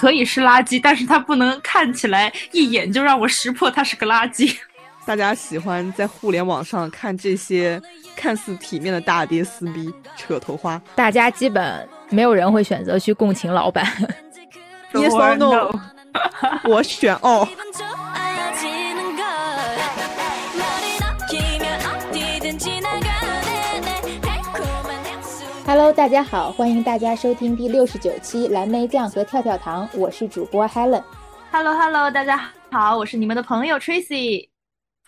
可以是垃圾，但是它不能看起来一眼就让我识破它是个垃圾。大家喜欢在互联网上看这些看似体面的大爹撕逼扯头花，大家基本没有人会选择去共情老板。Yes or no？我选哦。Hello，大家好，欢迎大家收听第六十九期蓝莓酱和跳跳糖，我是主播 Helen。Hello，Hello，大家好，我是你们的朋友 Tracy。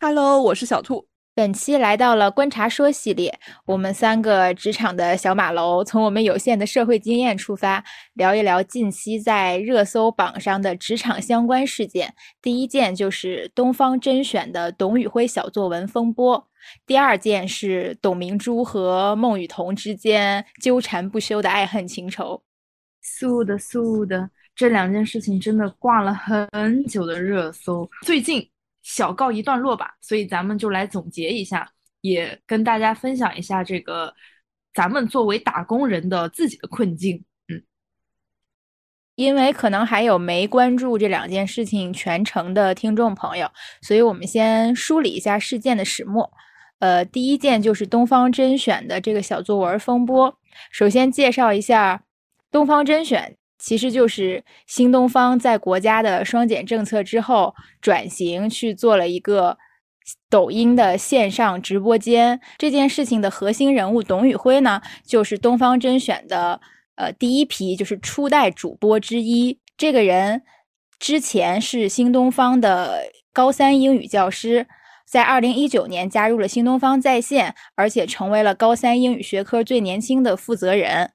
Hello，我是小兔。本期来到了观察说系列，我们三个职场的小马楼，从我们有限的社会经验出发，聊一聊近期在热搜榜上的职场相关事件。第一件就是东方甄选的董宇辉小作文风波，第二件是董明珠和孟雨桐之间纠缠不休的爱恨情仇。素的素的，这两件事情真的挂了很久的热搜，最近。小告一段落吧，所以咱们就来总结一下，也跟大家分享一下这个咱们作为打工人的自己的困境。嗯，因为可能还有没关注这两件事情全程的听众朋友，所以我们先梳理一下事件的始末。呃，第一件就是东方甄选的这个小作文风波。首先介绍一下东方甄选。其实就是新东方在国家的双减政策之后转型去做了一个抖音的线上直播间。这件事情的核心人物董宇辉呢，就是东方甄选的呃第一批就是初代主播之一。这个人之前是新东方的高三英语教师，在二零一九年加入了新东方在线，而且成为了高三英语学科最年轻的负责人。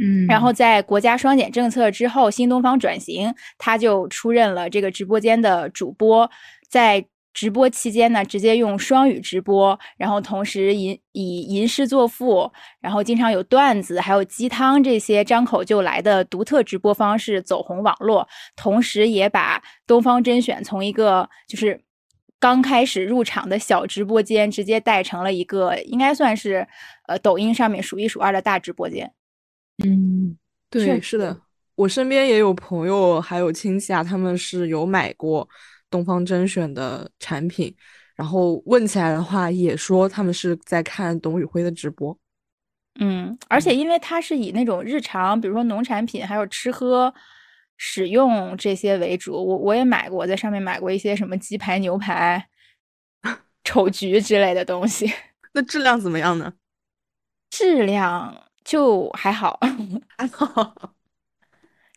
嗯，然后在国家双减政策之后，新东方转型，他就出任了这个直播间的主播。在直播期间呢，直接用双语直播，然后同时吟以吟诗作赋，然后经常有段子，还有鸡汤这些张口就来的独特直播方式走红网络。同时，也把东方甄选从一个就是刚开始入场的小直播间，直接带成了一个应该算是呃抖音上面数一数二的大直播间。嗯，对，是的，我身边也有朋友，还有亲戚啊，他们是有买过东方甄选的产品，然后问起来的话，也说他们是在看董宇辉的直播。嗯，而且因为它是以那种日常，比如说农产品，还有吃喝、使用这些为主，我我也买过，在上面买过一些什么鸡排、牛排、丑橘之类的东西。那质量怎么样呢？质量。就还好，还好。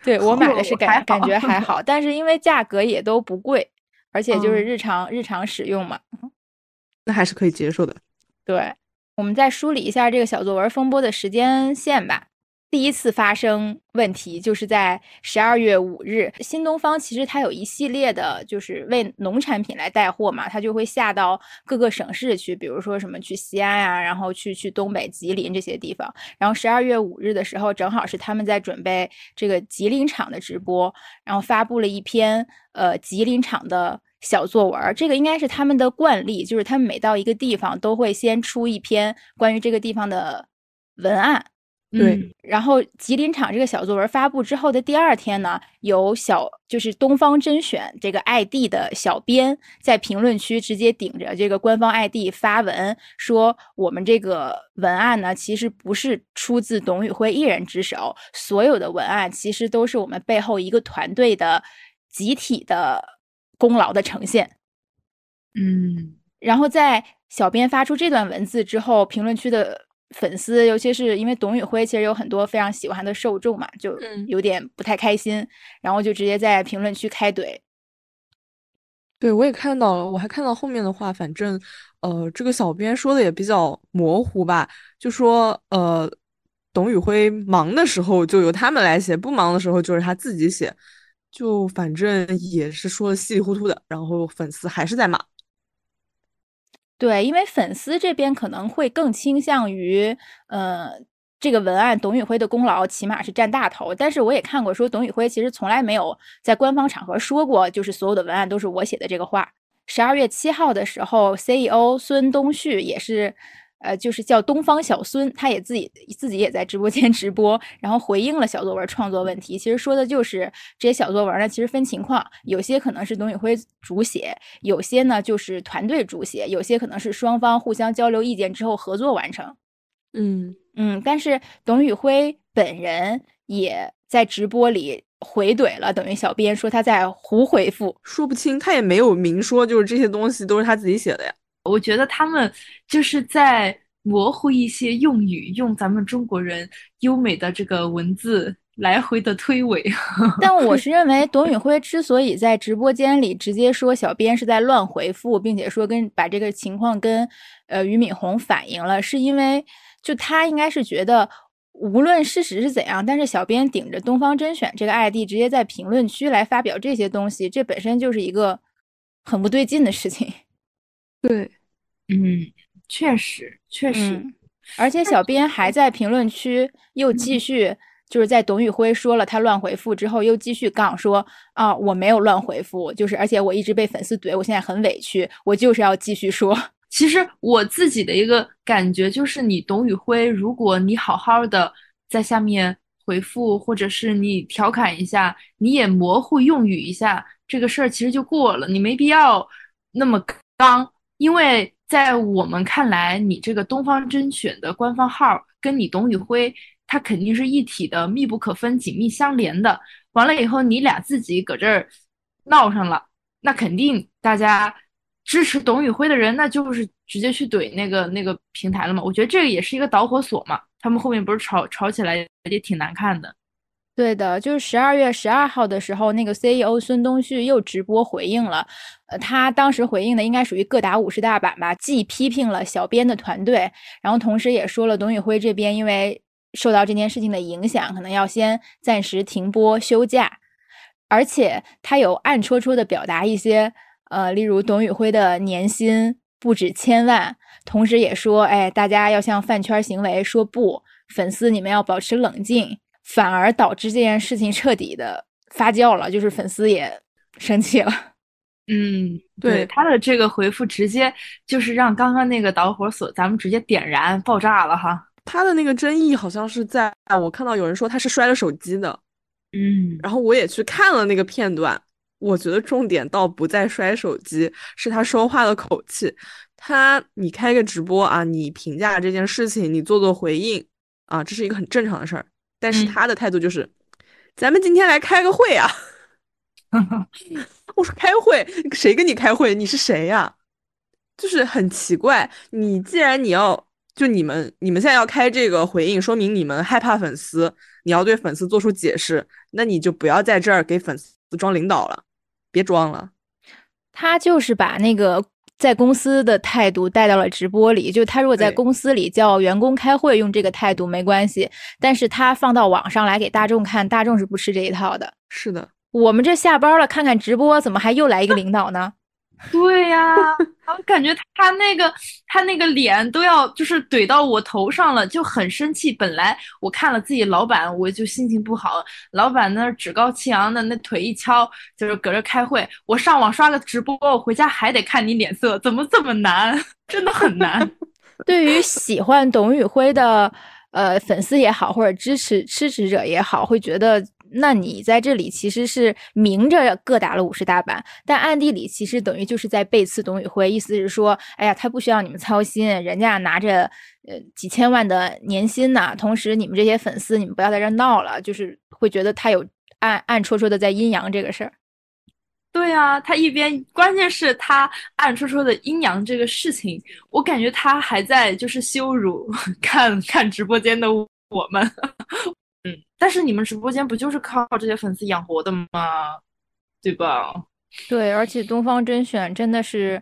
对我买的是感感觉还好，但是因为价格也都不贵，而且就是日常日常使用嘛，那还是可以接受的。对，我们再梳理一下这个小作文风波的时间线吧。第一次发生问题就是在十二月五日，新东方其实它有一系列的，就是为农产品来带货嘛，它就会下到各个省市去，比如说什么去西安呀，然后去去东北吉林这些地方。然后十二月五日的时候，正好是他们在准备这个吉林厂的直播，然后发布了一篇呃吉林厂的小作文。这个应该是他们的惯例，就是他们每到一个地方都会先出一篇关于这个地方的文案。对，然后吉林厂这个小作文发布之后的第二天呢，有小就是东方甄选这个 ID 的小编在评论区直接顶着这个官方 ID 发文说，我们这个文案呢其实不是出自董宇辉一人之手，所有的文案其实都是我们背后一个团队的集体的功劳的呈现。嗯，然后在小编发出这段文字之后，评论区的。粉丝，尤其是因为董宇辉，其实有很多非常喜欢的受众嘛，就有点不太开心，然后就直接在评论区开怼。对，我也看到了，我还看到后面的话，反正，呃，这个小编说的也比较模糊吧，就说，呃，董宇辉忙的时候就由他们来写，不忙的时候就是他自己写，就反正也是说的稀里糊涂的，然后粉丝还是在骂。对，因为粉丝这边可能会更倾向于，呃，这个文案董宇辉的功劳起码是占大头。但是我也看过说，董宇辉其实从来没有在官方场合说过，就是所有的文案都是我写的这个话。十二月七号的时候，CEO 孙东旭也是，呃，就是叫东方小孙，他也自己自己也在直播间 直播，然后回应了小作文创作问题。其实说的就是这些小作文呢，其实分情况，有些可能是董宇辉主写，有些呢就是团队主写，有些可能是双方互相交流意见之后合作完成。嗯嗯，但是董宇辉本人也在直播里回怼了，等于小编说他在胡回复，说不清，他也没有明说，就是这些东西都是他自己写的呀。我觉得他们就是在模糊一些用语，用咱们中国人优美的这个文字来回的推诿。但我是认为，董宇辉之所以在直播间里直接说小编是在乱回复，并且说跟把这个情况跟呃俞敏洪反映了，是因为就他应该是觉得，无论事实是怎样，但是小编顶着东方甄选这个 ID 直接在评论区来发表这些东西，这本身就是一个很不对劲的事情。对，嗯，确实确实，嗯，而且小编还在评论区又继续，就是在董宇辉说了他乱回复之后，又继续杠说啊，我没有乱回复，就是而且我一直被粉丝怼，我现在很委屈，我就是要继续说。其实我自己的一个感觉就是，你董宇辉，如果你好好的在下面回复，或者是你调侃一下，你也模糊用语一下，这个事儿其实就过了，你没必要那么刚。因为在我们看来，你这个东方甄选的官方号跟你董宇辉，他肯定是一体的，密不可分，紧密相连的。完了以后，你俩自己搁这儿闹上了，那肯定大家支持董宇辉的人，那就是直接去怼那个那个平台了嘛。我觉得这个也是一个导火索嘛。他们后面不是吵吵起来也挺难看的。对的，就是十二月十二号的时候，那个 CEO 孙东旭又直播回应了。呃，他当时回应的应该属于各打五十大板吧，既批评了小编的团队，然后同时也说了董宇辉这边因为受到这件事情的影响，可能要先暂时停播休假。而且他有暗戳戳的表达一些，呃，例如董宇辉的年薪不止千万，同时也说，哎，大家要向饭圈行为说不，粉丝你们要保持冷静。反而导致这件事情彻底的发酵了，就是粉丝也生气了。嗯，对他的这个回复，直接就是让刚刚那个导火索咱们直接点燃爆炸了哈。他的那个争议好像是在我看到有人说他是摔了手机的，嗯，然后我也去看了那个片段，我觉得重点倒不在摔手机，是他说话的口气。他你开个直播啊，你评价这件事情，你做做回应啊，这是一个很正常的事儿。但是他的态度就是，咱们今天来开个会啊！我说开会，谁跟你开会？你是谁呀？就是很奇怪。你既然你要就你们你们现在要开这个回应，说明你们害怕粉丝，你要对粉丝做出解释，那你就不要在这儿给粉丝装领导了，别装了。他就是把那个。在公司的态度带到了直播里，就他如果在公司里叫员工开会用这个态度没关系，但是他放到网上来给大众看，大众是不吃这一套的。是的，我们这下班了看看直播，怎么还又来一个领导呢？对呀，我感觉他那个他那个脸都要就是怼到我头上了，就很生气。本来我看了自己老板，我就心情不好。老板那趾高气扬的，那腿一敲，就是搁这开会。我上网刷个直播，我回家还得看你脸色，怎么这么难？真的很难。对于喜欢董宇辉的呃粉丝也好，或者支持支持者也好，会觉得。那你在这里其实是明着各打了五十大板，但暗地里其实等于就是在背刺董宇辉，意思是说，哎呀，他不需要你们操心，人家拿着呃几千万的年薪呢，同时你们这些粉丝，你们不要在这闹了，就是会觉得他有暗暗戳戳的在阴阳这个事儿。对啊，他一边，关键是他暗戳戳的阴阳这个事情，我感觉他还在就是羞辱 看看直播间的我们。嗯，但是你们直播间不就是靠这些粉丝养活的吗？对吧？对，而且东方甄选真的是，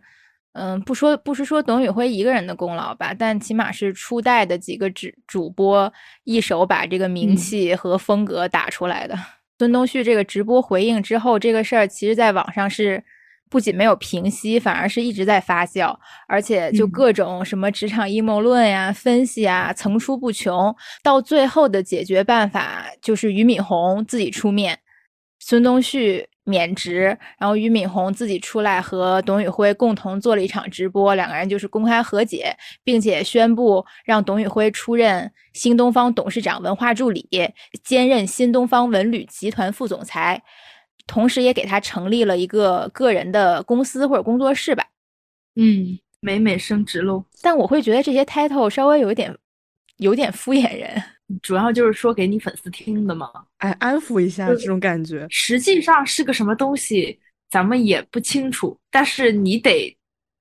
嗯，不说不是说董宇辉一个人的功劳吧，但起码是初代的几个主主播一手把这个名气和风格打出来的。孙东旭这个直播回应之后，这个事儿其实在网上是。不仅没有平息，反而是一直在发酵，而且就各种什么职场阴谋论呀、分析啊层出不穷。到最后的解决办法就是俞敏洪自己出面，孙东旭免职，然后俞敏洪自己出来和董宇辉共同做了一场直播，两个人就是公开和解，并且宣布让董宇辉出任新东方董事长文化助理，兼任新东方文旅集团副总裁，同时也给他成立了一个个人的公司或者工作室吧。嗯，美美升职喽。但我会觉得这些 title 稍微有一点有点敷衍人。主要就是说给你粉丝听的嘛，哎，安抚一下这种感觉。实际上是个什么东西，咱们也不清楚。但是你得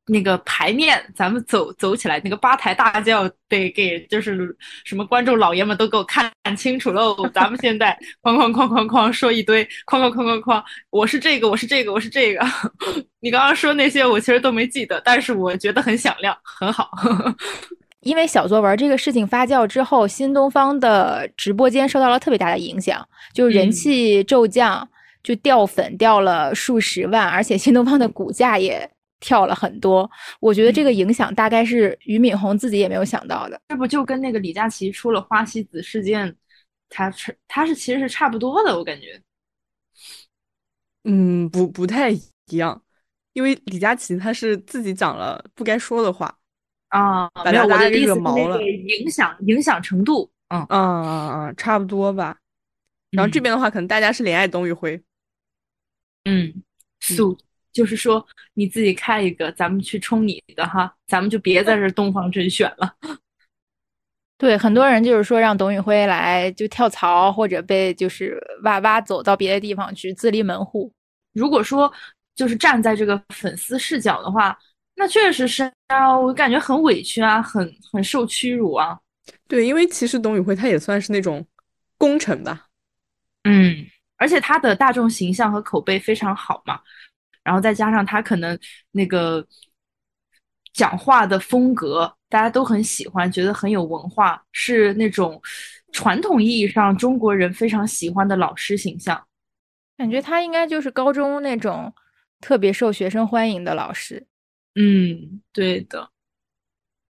那个牌面，咱们走走起来，那个八抬大轿得给，就是什么观众老爷们都给我看清楚喽。咱们现在哐哐哐哐哐说一堆，哐哐哐哐哐，我是这个，我是这个，我是这个。你刚刚说那些我其实都没记得，但是我觉得很响亮，很好。因为小作文这个事情发酵之后，新东方的直播间受到了特别大的影响，就人气骤降，就掉粉掉了数十万，而且新东方的股价也跳了很多。我觉得这个影响大概是俞敏洪自己也没有想到的。这不就跟那个李佳琦出了花西子事件，他是他是其实是差不多的，我感觉。嗯，不不太一样，因为李佳琦他是自己讲了不该说的话。啊，没有，我的意思是那个影响影响程度，嗯嗯嗯嗯，差不多吧。然后这边的话，可能大家是怜爱董宇辉。嗯，素就是说你自己开一个，咱们去冲你的哈，咱们就别在这东方甄选了。对，很多人就是说让董宇辉来就跳槽，或者被就是挖挖走到别的地方去自立门户。如果说就是站在这个粉丝视角的话。那确实是啊，我感觉很委屈啊，很很受屈辱啊。对，因为其实董宇辉他也算是那种功臣吧，嗯，而且他的大众形象和口碑非常好嘛，然后再加上他可能那个讲话的风格，大家都很喜欢，觉得很有文化，是那种传统意义上中国人非常喜欢的老师形象。感觉他应该就是高中那种特别受学生欢迎的老师。嗯，对的，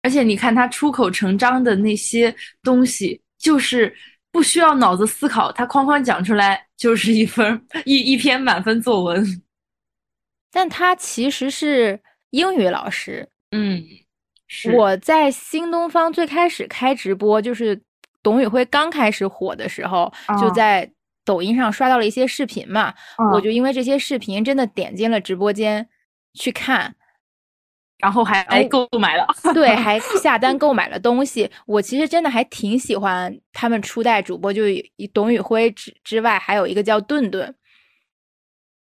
而且你看他出口成章的那些东西，就是不需要脑子思考，他哐哐讲出来就是一分一一篇满分作文。但他其实是英语老师。嗯，我在新东方最开始开直播，就是董宇辉刚开始火的时候，就在抖音上刷到了一些视频嘛，我就因为这些视频真的点进了直播间去看。然后还购买了，对，还 下单购买了东西。我其实真的还挺喜欢他们初代主播，就董宇辉之之外，还有一个叫顿顿，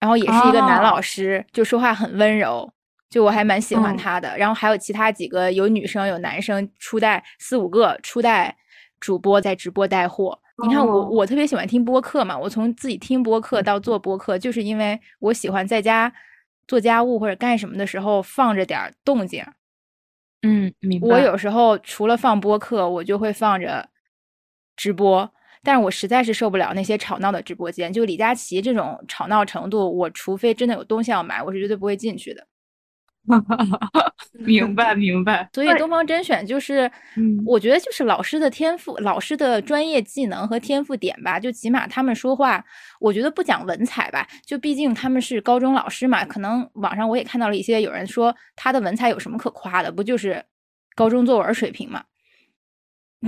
然后也是一个男老师，就说话很温柔，就我还蛮喜欢他的。然后还有其他几个有女生有男生，初代四五个初代主播在直播带货。你看我我特别喜欢听播客嘛，我从自己听播客到做播客，就是因为我喜欢在家。做家务或者干什么的时候放着点动静，嗯，明白。我有时候除了放播客，我就会放着直播，但是我实在是受不了那些吵闹的直播间，就李佳琦这种吵闹程度，我除非真的有东西要买，我是绝对不会进去的。明 白明白，所以东方甄选就是，我觉得就是老师的天赋、老师的专业技能和天赋点吧。就起码他们说话，我觉得不讲文采吧。就毕竟他们是高中老师嘛，可能网上我也看到了一些有人说他的文采有什么可夸的，不就是高中作文水平嘛？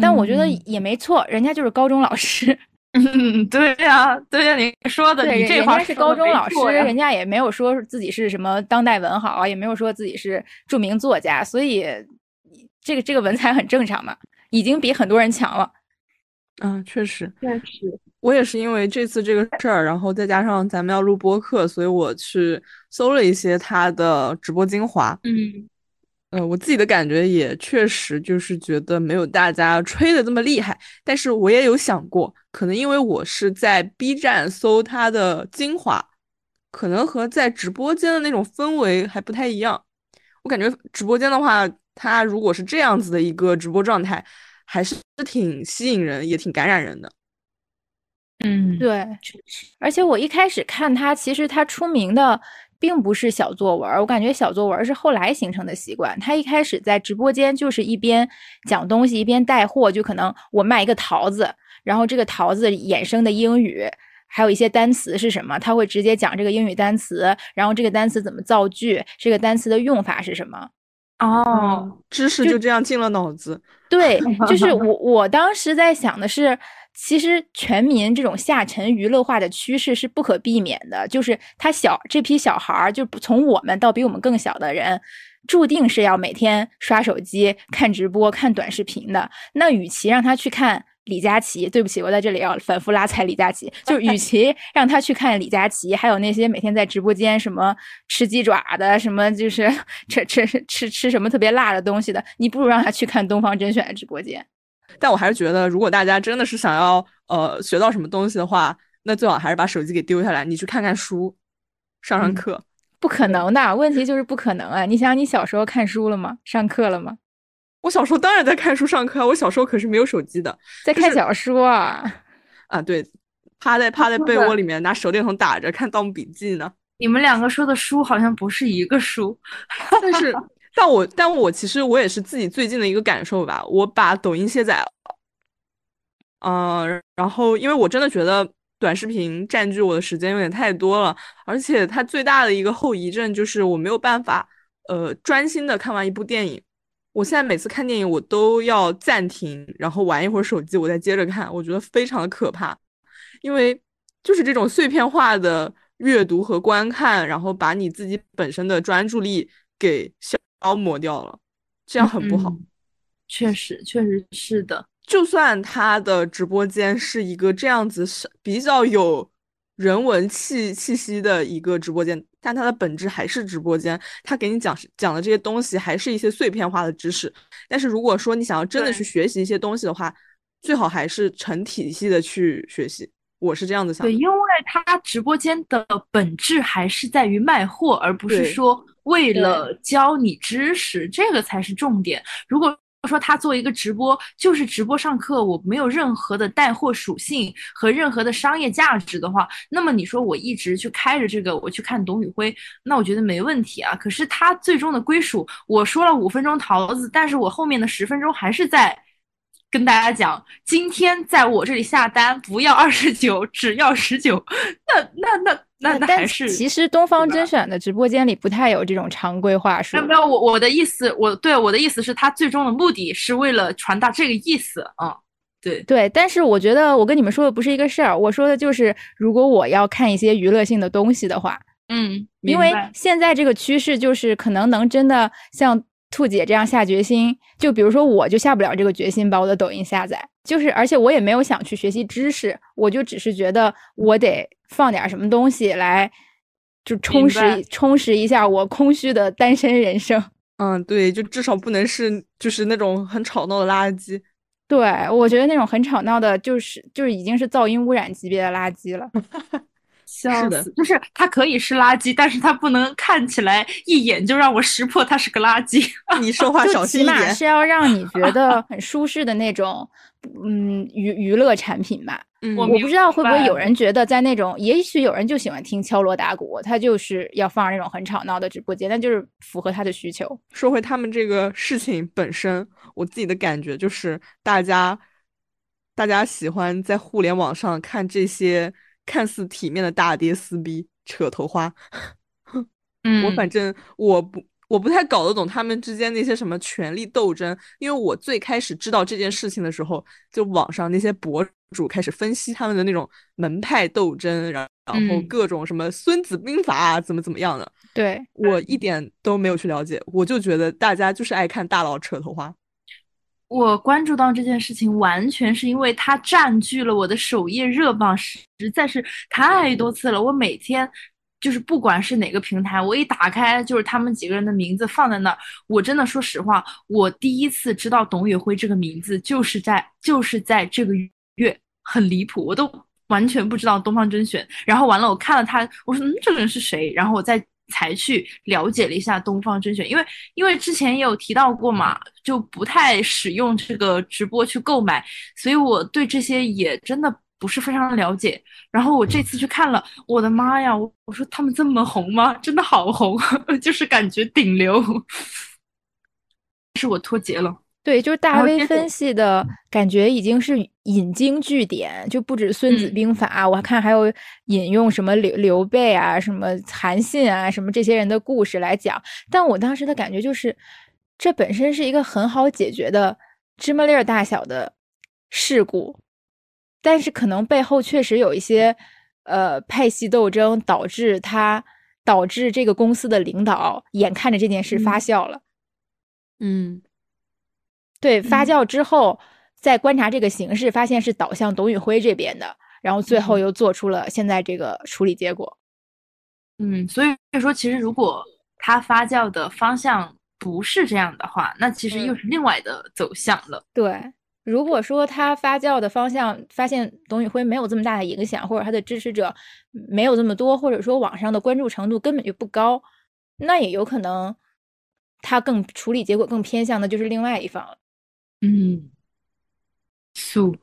但我觉得也没错，人家就是高中老师。嗯，对呀，对呀，你说的，你这话是高中老师，人家也没有说自己是什么当代文豪，也没有说自己是著名作家，所以这个这个文采很正常嘛，已经比很多人强了。嗯，确实，确实，我也是因为这次这个事儿，然后再加上咱们要录播客，所以我去搜了一些他的直播精华。嗯。呃，我自己的感觉也确实就是觉得没有大家吹的这么厉害，但是我也有想过，可能因为我是在 B 站搜他的精华，可能和在直播间的那种氛围还不太一样。我感觉直播间的话，他如果是这样子的一个直播状态，还是挺吸引人，也挺感染人的。嗯，对，而且我一开始看他，其实他出名的。并不是小作文，我感觉小作文是后来形成的习惯。他一开始在直播间就是一边讲东西一边带货，就可能我卖一个桃子，然后这个桃子衍生的英语，还有一些单词是什么，他会直接讲这个英语单词，然后这个单词怎么造句，这个单词的用法是什么。哦，知识就这样进了脑子。对，就是 我我当时在想的是，其实全民这种下沉娱乐化的趋势是不可避免的，就是他小这批小孩儿，就从我们到比我们更小的人。注定是要每天刷手机、看直播、看短视频的。那与其让他去看李佳琦，对不起，我在这里要反复拉踩李佳琦。就与 其让他去看李佳琦，还有那些每天在直播间什么吃鸡爪的，什么就是 吃吃吃吃什么特别辣的东西的，你不如让他去看东方甄选的直播间。但我还是觉得，如果大家真的是想要呃学到什么东西的话，那最好还是把手机给丢下来，你去看看书，上上课。不可能的问题就是不可能啊！你想，你小时候看书了吗？上课了吗？我小时候当然在看书上课，我小时候可是没有手机的，在看小说啊！啊，对，趴在趴在被窝里面拿手电筒打着看《盗墓笔记》呢。你们两个说的书好像不是一个书，但是，但我但我其实我也是自己最近的一个感受吧。我把抖音卸载了，嗯，然后因为我真的觉得。短视频占据我的时间有点太多了，而且它最大的一个后遗症就是我没有办法，呃，专心的看完一部电影。我现在每次看电影，我都要暂停，然后玩一会儿手机，我再接着看。我觉得非常的可怕，因为就是这种碎片化的阅读和观看，然后把你自己本身的专注力给消磨掉了，这样很不好。确实，确实是的。就算他的直播间是一个这样子是比较有人文气气息的一个直播间，但它的本质还是直播间。他给你讲讲的这些东西还是一些碎片化的知识。但是如果说你想要真的去学习一些东西的话，最好还是成体系的去学习。我是这样子想。对，因为他直播间的本质还是在于卖货，而不是说为了教你知识，这个才是重点。如果说他做一个直播就是直播上课，我没有任何的带货属性和任何的商业价值的话，那么你说我一直去开着这个我去看董宇辉，那我觉得没问题啊。可是他最终的归属，我说了五分钟桃子，但是我后面的十分钟还是在跟大家讲，今天在我这里下单不要二十九，只要十九。那 那那。那那还是其实东方甄选的直播间里不太有这种常规话术。没有，我我的意思，我对我的意思是，他最终的目的是为了传达这个意思啊。对对，但是我觉得我跟你们说的不是一个事儿。我说的就是，如果我要看一些娱乐性的东西的话，嗯，因为现在这个趋势就是可能能真的像。兔姐这样下决心，就比如说我就下不了这个决心，把我的抖音下载。就是，而且我也没有想去学习知识，我就只是觉得我得放点什么东西来，就充实充实一下我空虚的单身人生。嗯，对，就至少不能是就是那种很吵闹的垃圾。对，我觉得那种很吵闹的，就是就是已经是噪音污染级别的垃圾了。笑死，就是它可以是垃圾，但是它不能看起来一眼就让我识破它是个垃圾。你说话小心一点。起码是要让你觉得很舒适的那种，嗯，娱娱乐产品吧。嗯，我不知道会不会有人觉得在那种，也许有人就喜欢听敲锣打鼓，他就是要放那种很吵闹的直播间，那就是符合他的需求。说回他们这个事情本身，我自己的感觉就是大家，大家喜欢在互联网上看这些。看似体面的大爹撕逼扯头花，嗯，我反正我不我不太搞得懂他们之间那些什么权力斗争，因为我最开始知道这件事情的时候，就网上那些博主开始分析他们的那种门派斗争，然然后各种什么孙子兵法啊，怎么怎么样的，对我一点都没有去了解，我就觉得大家就是爱看大佬扯头花。我关注到这件事情，完全是因为它占据了我的首页热榜，实在是太多次了。我每天就是不管是哪个平台，我一打开就是他们几个人的名字放在那儿。我真的说实话，我第一次知道董宇辉这个名字，就是在就是在这个月，很离谱，我都完全不知道东方甄选。然后完了，我看了他，我说嗯，这个人是谁？然后我再。才去了解了一下东方甄选，因为因为之前也有提到过嘛，就不太使用这个直播去购买，所以我对这些也真的不是非常了解。然后我这次去看了，我的妈呀，我我说他们这么红吗？真的好红，就是感觉顶流。是我脱节了。对，就是大然后这威分析的感觉已经是引经据典，就不止《孙子嗯兵法》我还看还有引用什么刘刘备啊、什么韩信啊、什么这些人的故事来讲。但我当时的感觉就是，这本身是一个很好解决的芝麻粒儿大小的事故，但是可能背后确实有一些呃派系斗争，导致他导致这个公司的领导眼看着这件事发嗯酵了。嗯对，发嗯酵之后再观察这个形势，发现是倒向董宇辉这边的，然后最后嗯又做出了现在这个处理结果。嗯，所以说其实如果它发酵的方向不是这样的话，那其实又嗯是另外的走向了。对，如果说他发酵的方向发现董宇辉没有这么大的影响，或者他的支持者没有这么多，或者说网上的关注程度根本就不高，那也有可能他更处理结果更偏向的就是另外一方了。嗯，素，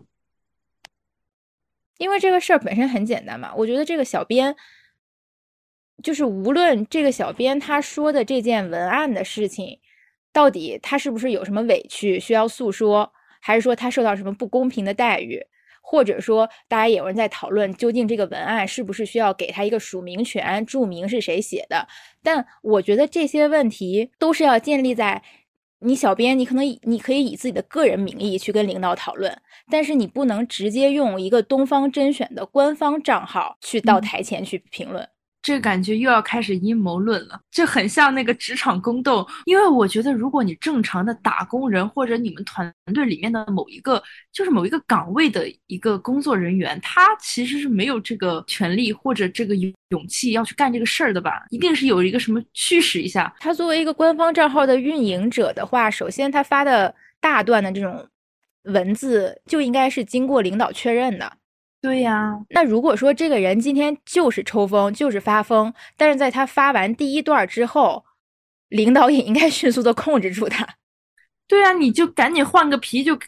因为这个事儿本身很简单嘛，我觉得这个小编，就是无论这个小编他说的这件文案的事情，到底他是不是有什么委屈需要诉说，还是说他受到什么不公平的待遇，或者说大家也有人在讨论，究竟这个文案是不是需要给他一个署名权，注明是谁写的？但我觉得这些问题都是要建立在。你小编，你可能以你可以以自己的个人名义去跟领导讨论，但是你不能直接用一个东方甄选的官方账号去到嗯台前去评论。这感觉又要开始阴谋论了，这很像那个职场宫斗。因为我觉得，如果你正常的打工人或者你们团队里面的某一个，就是某一个岗位的一个工作人员，他其实是没有这个权利或者这个勇勇气要去干这个事儿的吧？一定是有一个什么驱使一下。他作为一个官方账号的运营者的话，首先他发的大段的这种文字就应该是经过领导确认的。对呀，那如果说这个人今天就是抽风，就是发疯，但是在他发完第一段之后，领导也应该 迅速的控制住他。对啊，你就赶紧换个皮就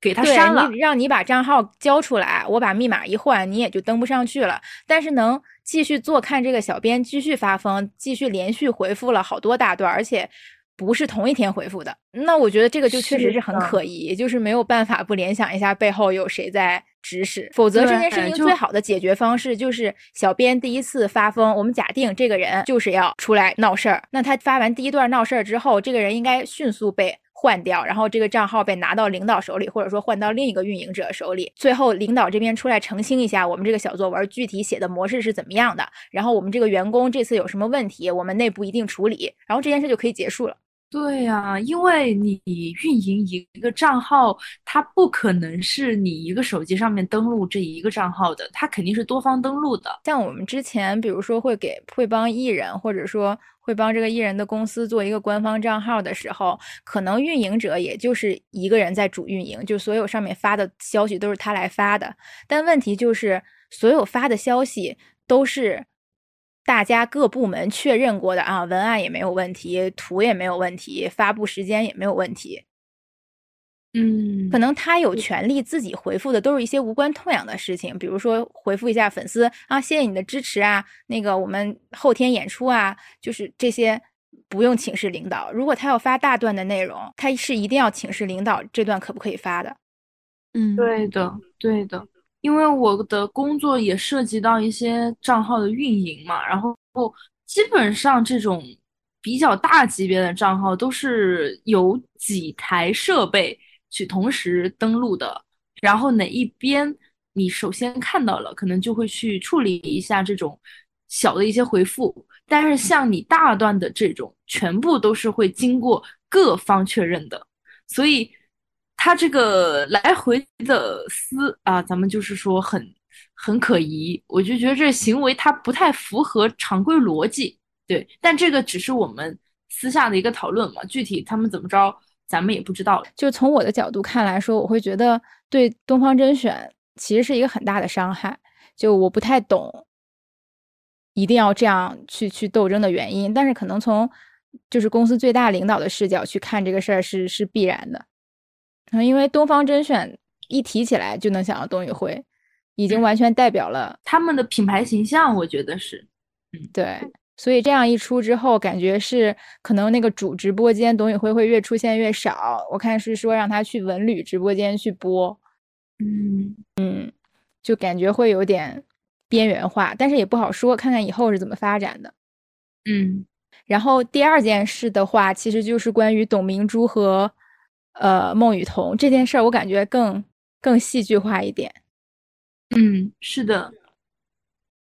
给他删了。你让你把账号交出来，我把密码一换，你也就登不上去了。但是能继续做看这个小编继续发疯，继续连续回复了好多大段，而且不是同一天回复的，那我觉得这个就确实是是很可疑，就是没有办法不联想一下背后有谁在指使。否则这件事情最好的解决方式就是小编第一次发疯，我们假定这个人就是要出来闹事儿，那他发完第一段闹事儿之后，这个人应该迅速被。换掉，然后这个账号被拿到领导手里，或者说换到另一个运营者手里。最后领导这边出来澄清一下，我们这个小作文具体写的模式是怎么样的，然后我们这个员工这次有什么问题，我们内部一定处理，然后这件事就可以结束了。对呀、因为你运营一个账号，它不可能是你一个手机上面登录这一个账号的，它肯定是多方登录的。像我们之前，比如说会给会帮艺人，或者说会帮这个艺人的公司做一个官方账号的时候，可能运营者也就是一个人在主运营，就所有上面发的消息都是他来发的。但问题就是，所有发的消息都是大家各部门确认过的啊，文案也没有问题，图也没有问题，发布时间也没有问题。嗯可能他有权利自己回复的都是一些无关痛痒的事情，比如说回复一下粉丝啊，谢谢你的支持啊，那个我们后天演出啊，就是这些不用请示领导。如果他要发大段的内容，他是一定要请示领导这段可不可以发的。嗯，对的，对的，因为我的工作也涉及到一些账号的运营嘛，然后基本上这种比较大级别的账号都是有几台设备去同时登录的，然后哪一边你首先看到了，可能就会去处理一下这种小的一些回复，但是像你大段的这种，全部都是会经过各方确认的，所以。他这个来回的撕啊，咱们就是说很很可疑，我就觉得这行为它不太符合常规逻辑，对。但这个只是我们私下的一个讨论嘛，具体他们怎么着，咱们也不知道。就从我的角度看来说，我会觉得对东方甄选其实是一个很大的伤害。就我不太懂，一定要这样去去斗争的原因，但是可能从就是公司最大领导的视角去看这个事儿是是必然的。嗯，因为东方甄选一提起来就能想到董宇辉，已经完全代表了他们的品牌形象，我觉得是，对所以这样一出之后，感觉是可能那个主直播间董宇辉会越出现越少。我看是说让他去文旅直播间去播，嗯嗯，就感觉会有点边缘化，但是也不好说，看看以后是怎么发展的。嗯然后第二件事的话，其实就是关于董明珠和呃孟雨桐这件事儿，我感觉更更戏剧化一点。嗯，是的，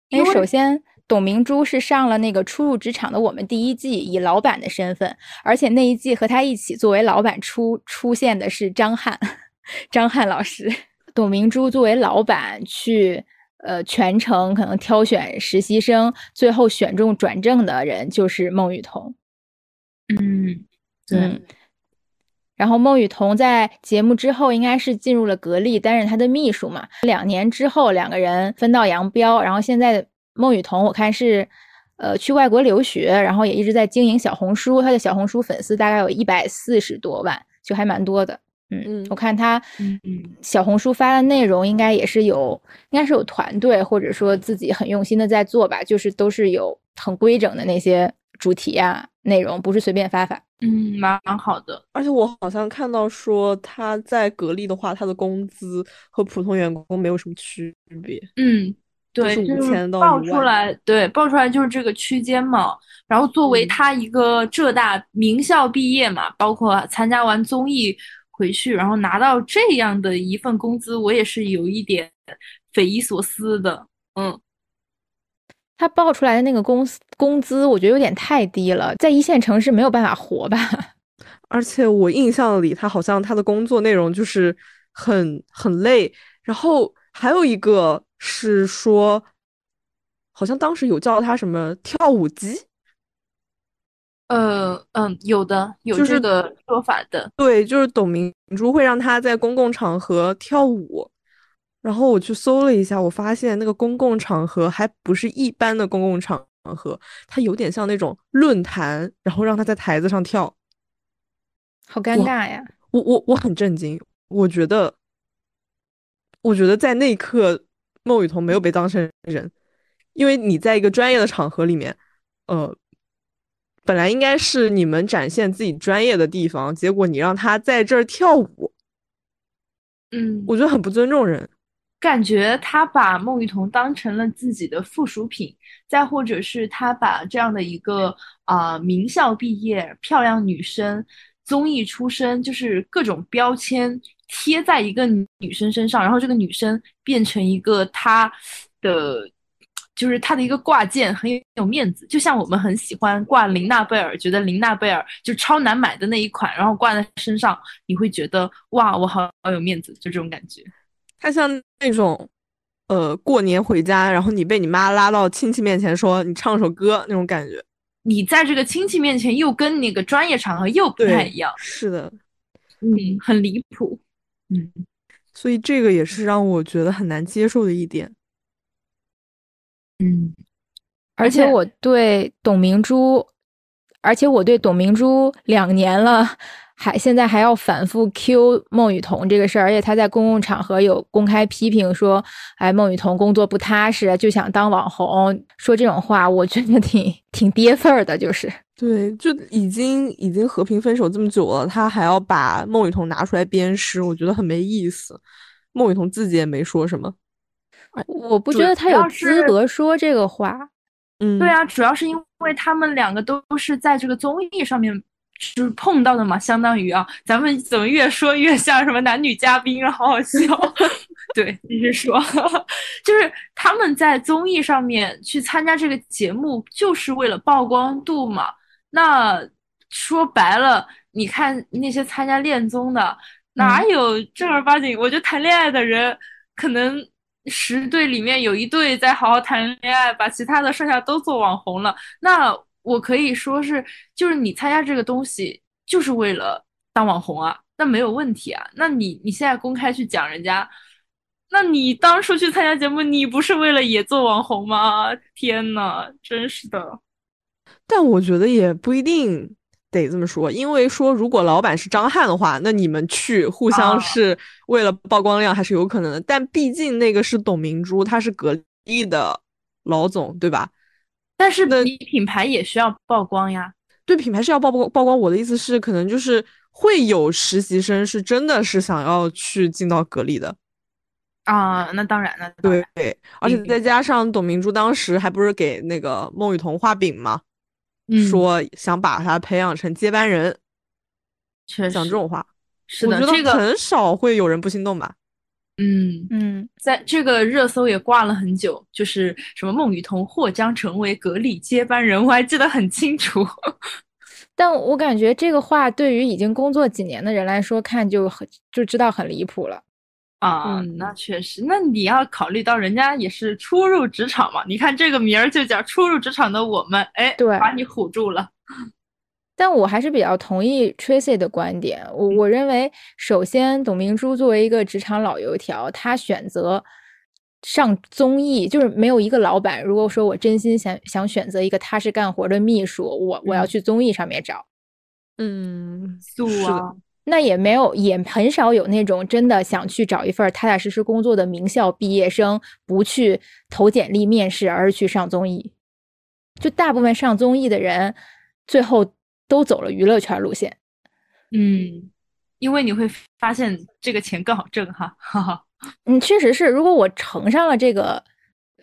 因为首先，董明珠是上了那个初入职场的我们第一季，以老板的身份，而且那一季和他一起作为老板出出现的是张翰，张翰老师。董明珠作为老板去，呃，全程可能挑选实习生，最后选中转正的人就是孟雨桐。嗯对嗯，然后孟雨桐在节目之后应该是进入了格力，担任他的秘书嘛。两年之后，两个人分道扬镳。然后现在孟雨桐我看是，呃，去外国留学，然后也一直在经营小红书，他的小红书粉丝大概有一百四十多万，就还蛮多的。嗯嗯，我看他嗯嗯小红书发的内容应该也是有，应该是有团队或者说自己很用心的在做吧，就是都是有很规整的那些主题啊内容，不是随便发发。嗯，蛮好的。而且我好像看到说他在格力的话，他的工资和普通员工没有什么区别。嗯，对，是就是5000到爆1万出来，对，报出来就是这个区间嘛。然后作为嗯他一个浙大名校毕业嘛，包括参加完综艺回去，然后拿到这样的一份工资，我也是有一点匪夷所思的。嗯，他报出来的那个工资工资，我觉得有点太低了，在一线城市没有办法活吧。而且我印象里，他好像他的工作内容就是很很累，然后还有一个是说，好像当时有叫他什么跳舞机，呃，嗯，有的有这个说法的。对，就是董明珠会让他在公共场合跳舞，然后我去搜了一下，我发现那个公共场合还不是一般的公共场合，它有点像那种论坛，然后让他在台子上跳。好尴尬呀！我我我很震惊，我觉得，我觉得在那一刻，孟雨桐没有被当成人，因为你在一个专业的场合里面，呃，本来应该是你们展现自己专业的地方，结果你让他在这儿跳舞，嗯，我觉得很不尊重人。感觉他把孟雨桐当成了自己的附属品，再或者是他把这样的一个啊、名校毕业、漂亮女生、综艺出身，就是各种标签贴在一个女生身上，然后这个女生变成一个他的。就是他的一个挂件很有面子，就像我们很喜欢挂琳娜贝尔，觉得琳娜贝尔就超难买的那一款，然后挂在身上，你会觉得哇，我好好有面子，就这种感觉。他像那种，呃，过年回家，然后你被你妈拉到亲戚面前说你唱首歌那种感觉。你在这个亲戚面前又跟那个专业场合又不太一样，是的，嗯，很离谱，嗯所以这个也是让我觉得很难接受的一点。嗯，而且我对董明珠，而且我对董明珠两年了，还现在还要反复 Q 孟雨桐这个事儿，而且他在公共场合有公开批评说，哎，孟雨桐工作不踏实，就想当网红，说这种话，我觉得挺挺跌份儿的，就是。对，就已经已经和平分手这么久了，他还要把孟雨桐拿出来鞭尸，我觉得很没意思。孟雨桐自己也没说什么，我不觉得他有资格说这个话。嗯，对啊，主要是因为他们两个都是在这个综艺上面就是碰到的嘛，相当于啊，咱们怎么越说越像什么男女嘉宾啊，好好笑。对，继续说，就是他们在综艺上面去参加这个节目，就是为了曝光度嘛。那说白了，你看那些参加恋综的，哪有正儿八经？我觉得谈恋爱的人，可能十对里面有一对在好好谈恋爱，把其他的剩下都做网红了。那我可以说是，就是你参加这个东西，就是为了当网红啊，那没有问题啊。那你你现在公开去讲人家，那你当初去参加节目，你不是为了也做网红吗？天呐，真是的。但我觉得也不一定得这么说，因为说如果老板是张翰的话，那你们去互相啊是为了曝光量还是有可能的。但毕竟那个是董明珠，她是格力的老总，对吧？但是那你品牌也需要曝光呀。对品牌是要曝光曝光。我的意思是，可能就是会有实习生是真的是想要去进到格力的。啊，那当然，了。对对，而且嗯再加上董明珠当时还不是给那个孟雨桐画饼嘛，嗯说想把她培养成接班人，确实讲这种话，是的，我觉得这个很少会有人不心动吧。嗯，嗯，在这个热搜也挂了很久，就是什么孟雨桐或将成为格力接班人，我还记得很清楚。但我感觉这个话对于已经工作几年的人来说，看就很就知道很离谱了。啊，嗯那确实，那你要考虑到人家也是初入职场嘛，你看这个名儿就叫初入职场的我们，哎，对把你唬住了。但我还是比较同意 Tracy 的观点。我我认为，首先，董明珠作为一个职场老油条，她选择上综艺，就是没有一个老板，如果说我真心想想选择一个踏实干活的秘书，我我要嗯去综艺上面找，嗯，素是的啊，那也没有，也很少有那种真的想去找一份踏踏实实工作的名校毕业生，不去投简历面试，而是去上综艺。就大部分上综艺的人，最后都走了娱乐圈路线。嗯，因为你会发现这个钱更好挣哈，哈哈。嗯，确实是。如果我乘上了这个，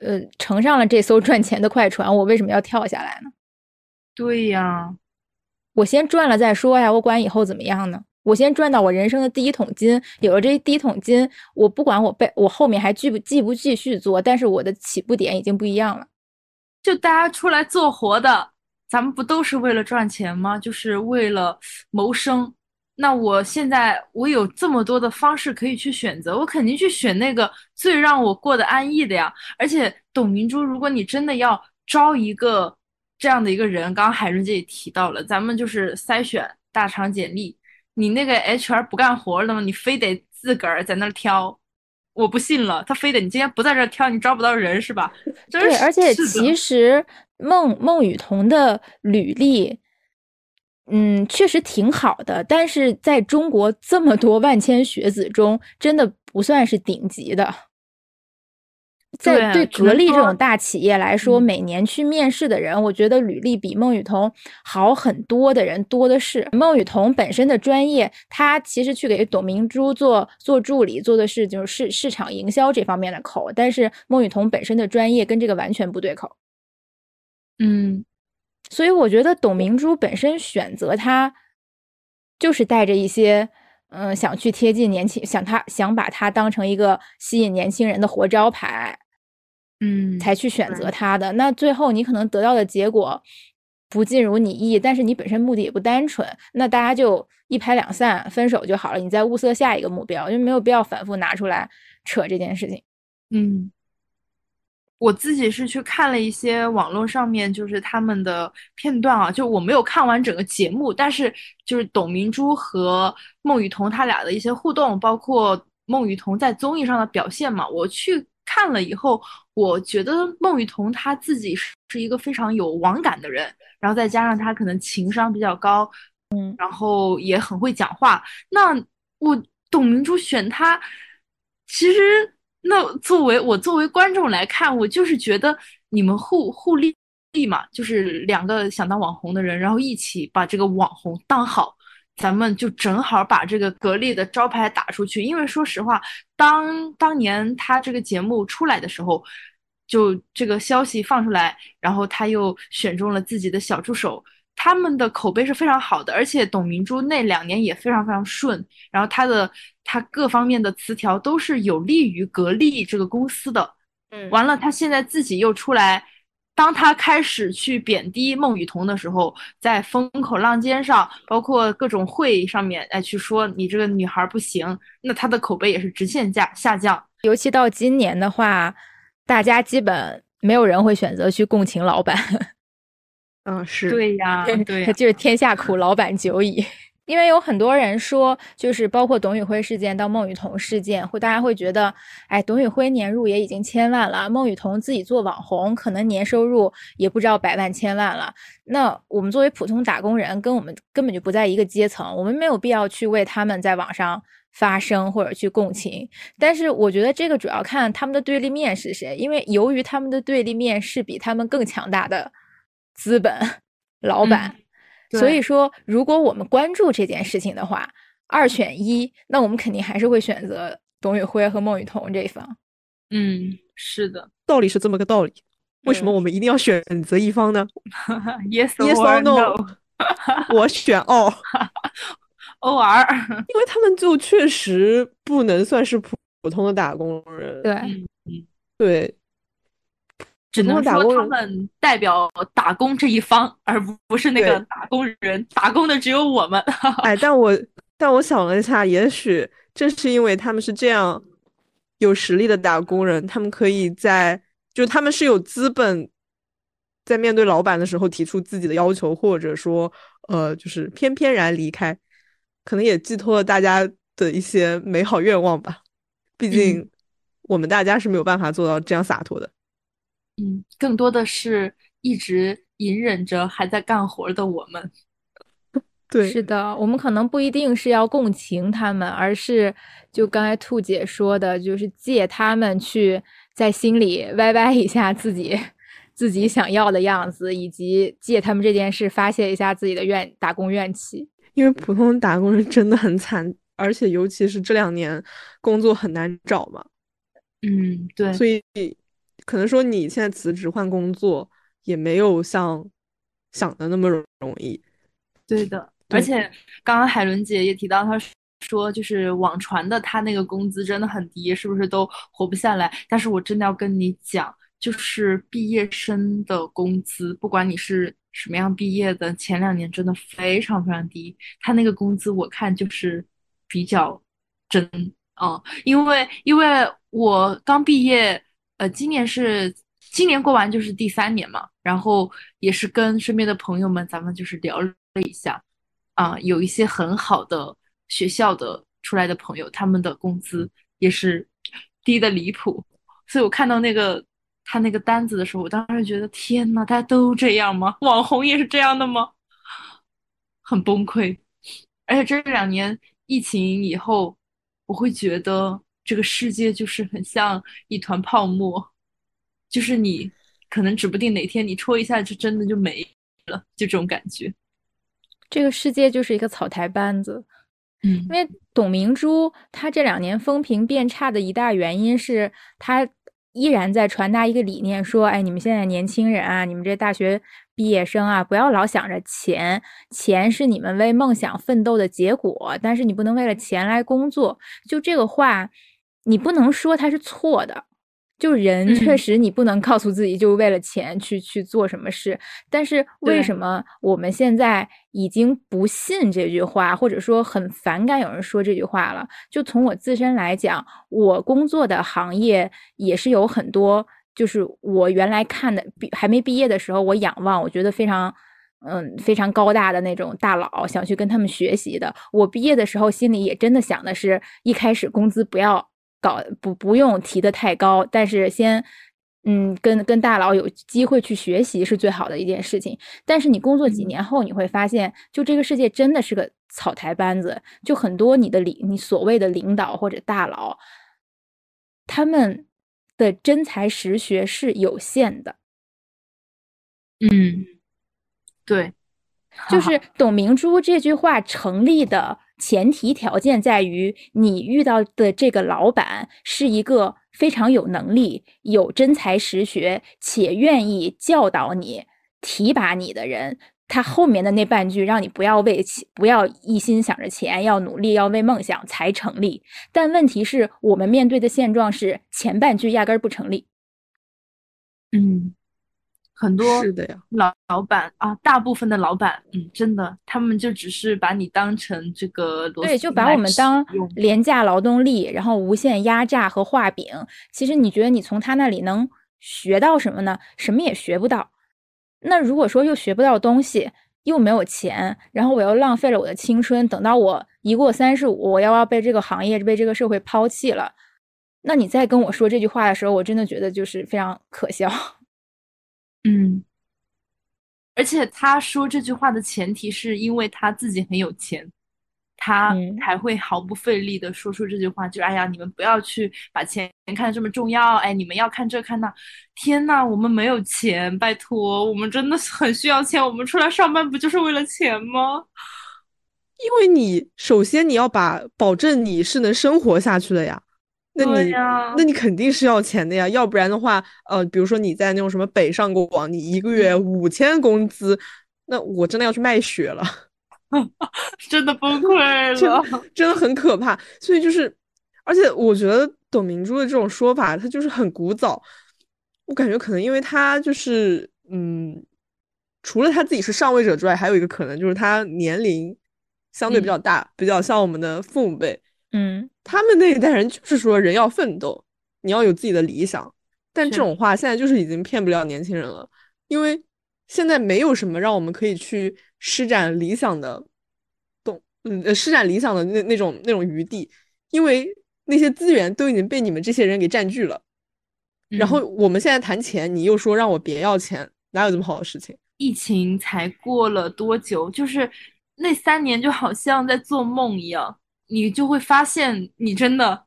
呃，乘上了这艘赚钱的快船，我为什么要跳下来呢？对呀，我先赚了再说呀，我管以后怎么样呢？我先赚到我人生的第一桶金，有了这第一桶金，我不管我被我后面还继不继不继续做，但是我的起步点已经不一样了。就大家出来做活的，咱们不都是为了赚钱吗？就是为了谋生。那我现在我有这么多的方式可以去选择，我肯定去选那个最让我过得安逸的呀。而且董明珠，如果你真的要招一个这样的一个人，刚刚海润姐也提到了，咱们就是筛选大厂简历，你那个 HR 不干活了吗？你非得自个儿在那儿挑，我不信了，他非得你今天不在这儿挑，你招不到人是吧？真对，是而且其实孟孟雨桐的履历，嗯，确实挺好的，但是在中国这么多万千学子中，真的不算是顶级的。在对格力这种大企业来说，嗯每年去面试的人，我觉得履历比孟雨桐好很多的人多的是。孟雨桐本身的专业，他其实去给董明珠做做助理，做的是就是市市场营销这方面的口，但是孟雨桐本身的专业跟这个完全不对口。嗯。所以我觉得董明珠本身选择他，就是带着一些，嗯、想去贴近年轻，想他想把他当成一个吸引年轻人的活招牌，嗯，才去选择对她的。那最后你可能得到的结果不尽如你意，但是你本身目的也不单纯，那大家就一拍两散，分手就好了，你再物色下一个目标，就没有必要反复拿出来扯这件事情。嗯，我自己是去看了一些网络上面就是他们的片段啊，就我没有看完整个节目，但是就是董明珠和孟雨桐他俩的一些互动，包括孟雨桐在综艺上的表现嘛，我去看了以后，我觉得孟雨桐她自己是是一个非常有网感的人，然后再加上她可能情商比较高，嗯，然后也很会讲话。那我董明珠选她，其实那作为我作为观众来看，我就是觉得你们互互利嘛，就是两个想当网红的人，然后一起把这个网红当好。咱们就正好把这个格力的招牌打出去，因为说实话，当当年他这个节目出来的时候，就这个消息放出来，然后他又选中了自己的小助手，他们的口碑是非常好的，而且董明珠那两年也非常非常顺，然后他的他各方面的词条都是有利于格力这个公司的。嗯完了，他现在自己又出来，当他开始去贬低孟雨桐的时候，在风口浪尖上，包括各种会上面，哎，去说你这个女孩不行，那他的口碑也是直线下下降。尤其到今年的话，大家基本没有人会选择去共情老板。嗯，是，对呀，对呀，就是天下苦，老板久矣。因为有很多人说，就是包括董宇辉事件到孟雨桐事件，会大家会觉得，哎，董宇辉年入也已经千万了，孟雨桐自己做网红，可能年收入也不知道百万千万了。那我们作为普通打工人，跟我们根本就不在一个阶层，我们没有必要去为他们在网上发声或者去共情。但是我觉得这个主要看他们的对立面是谁，因为由于他们的对立面是比他们更强大的资本、老板。所以说，如果我们关注这件事情的话，二选一，那我们肯定还是会选择董宇辉和孟羽童这一方。嗯，是的道理是这么个道理。为什么嗯我们一定要选择一方呢？yes Yes or no？我选二，or 因为他们就确实不能算是普普通的打工人。对，嗯嗯，对，只能说他们代表打工这一方，而不不是那个打工人，打工的只有我们。哎，但我但我想了一下，也许正是因为他们是这样有实力的打工人，他们可以在就他们是有资本，在面对老板的时候提出自己的要求，或者说呃，就是翩翩然离开，可能也寄托了大家的一些美好愿望吧。毕竟我们大家是没有办法做到这样洒脱的。嗯，更多的是一直隐忍着还在干活的我们。对，是的，我们可能不一定是要共情他们，而是就刚才兔姐说的，就是借他们去在心里歪歪一下自己自己想要的样子，以及借他们这件事发泄一下自己的怨打工怨气。因为普通打工人真的很惨，而且尤其是这两年工作很难找嘛。嗯，对，所以可能说你现在辞职换工作也没有像想的那么容容易。对的，而且刚刚海伦姐也提到，她说就是网传的她那个工资真的很低，是不是都活不下来？但是我真的要跟你讲，就是毕业生的工资，不管你是什么样毕业的，前两年真的非常非常低。他那个工资我看就是比较真啊、因为因为我刚毕业，呃，今年是今年过完就是第三年嘛，然后也是跟身边的朋友们，咱们就是聊了一下，啊、有一些很好的学校的出来的朋友，他们的工资也是低的离谱，所以我看到那个他那个单子的时候，我当时觉得天呐，大家都这样吗？网红也是这样的吗？很崩溃。而且这两年疫情以后，我会觉得这个世界就是很像一团泡沫，就是你可能指不定哪天你戳一下，就真的就没了，就这种感觉。这个世界就是一个草台班子。嗯因为董明珠她这两年风评变差的一大原因是她依然在传达一个理念，说，哎，你们现在年轻人啊，你们这大学毕业生啊，不要老想着钱，钱是你们为梦想奋斗的结果，但是你不能为了钱来工作。就这个话，你不能说它是错的。就人确嗯实，你不能告诉自己就为了钱去去做什么事，但是为什么我们现在已经不信这句话，或者说很反感有人说这句话了？就从我自身来讲，我工作的行业也是有很多，就是我原来看的，毕还没毕业的时候，我仰望，我觉得非常。嗯，非常高大的那种大佬，想去跟他们学习的。我毕业的时候，心里也真的想的是，一开始工资不要搞不不用提的太高，但是先嗯跟跟大佬有机会去学习是最好的一件事情。但是你工作几嗯年后，你会发现，就这个世界真的是个草台班子，就很多你的领你所谓的领导或者大佬，他们的真才实学是有限的。嗯，对，就是董明珠这句话成立的前提条件在于，你遇到的这个老板是一个非常有能力、有真才实学且愿意教导你、提拔你的人。他后面的那半句让你不要为，不要一心想着钱，要努力，要为梦想才成立。但问题是我们面对的现状是前半句压根儿不成立。嗯，很多是的呀，老老板啊，大部分的老板，嗯，真的，他们就只是把你当成这个螺对，就把我们当廉价劳动力，然后无限压榨和画饼。其实你觉得你从他那里能学到什么呢？什么也学不到。那如果说又学不到东西，又没有钱，然后我又浪费了我的青春，等到我一过三十五，我要要被这个行业、被这个社会抛弃了，那你再跟我说这句话的时候，我真的觉得就是非常可笑。嗯，而且他说这句话的前提是因为他自己很有钱，他嗯才会毫不费力的说出这句话，就是哎呀，你们不要去把钱看得这么重要，哎，你们要看这看那。天呐，我们没有钱，拜托，我们真的是很需要钱，我们出来上班不就是为了钱吗？因为你首先你要把保证你是能生活下去的呀，那你那你肯定是要钱的呀，要不然的话，呃，比如说你在那种什么北上广，你一个月嗯五千工资，那我真的要去卖血了。真的崩溃了。真的很可怕。所以就是，而且我觉得董明珠的这种说法，她就是很古早。我感觉可能因为他就是，嗯，除了他自己是上位者之外，还有一个可能就是他年龄相对比较大，比较像我们的父母辈。嗯他们那一代人就是说人要奋斗，你要有自己的理想。但这种话现在就是已经骗不了年轻人了，因为现在没有什么让我们可以去施展理想的动，嗯，呃施展理想的那那种那种余地，因为那些资源都已经被你们这些人给占据了。然后嗯我们现在谈钱，你又说让我别要钱，哪有这么好的事情？疫情才过了多久？就是那三年，就好像在做梦一样，你就会发现，你真的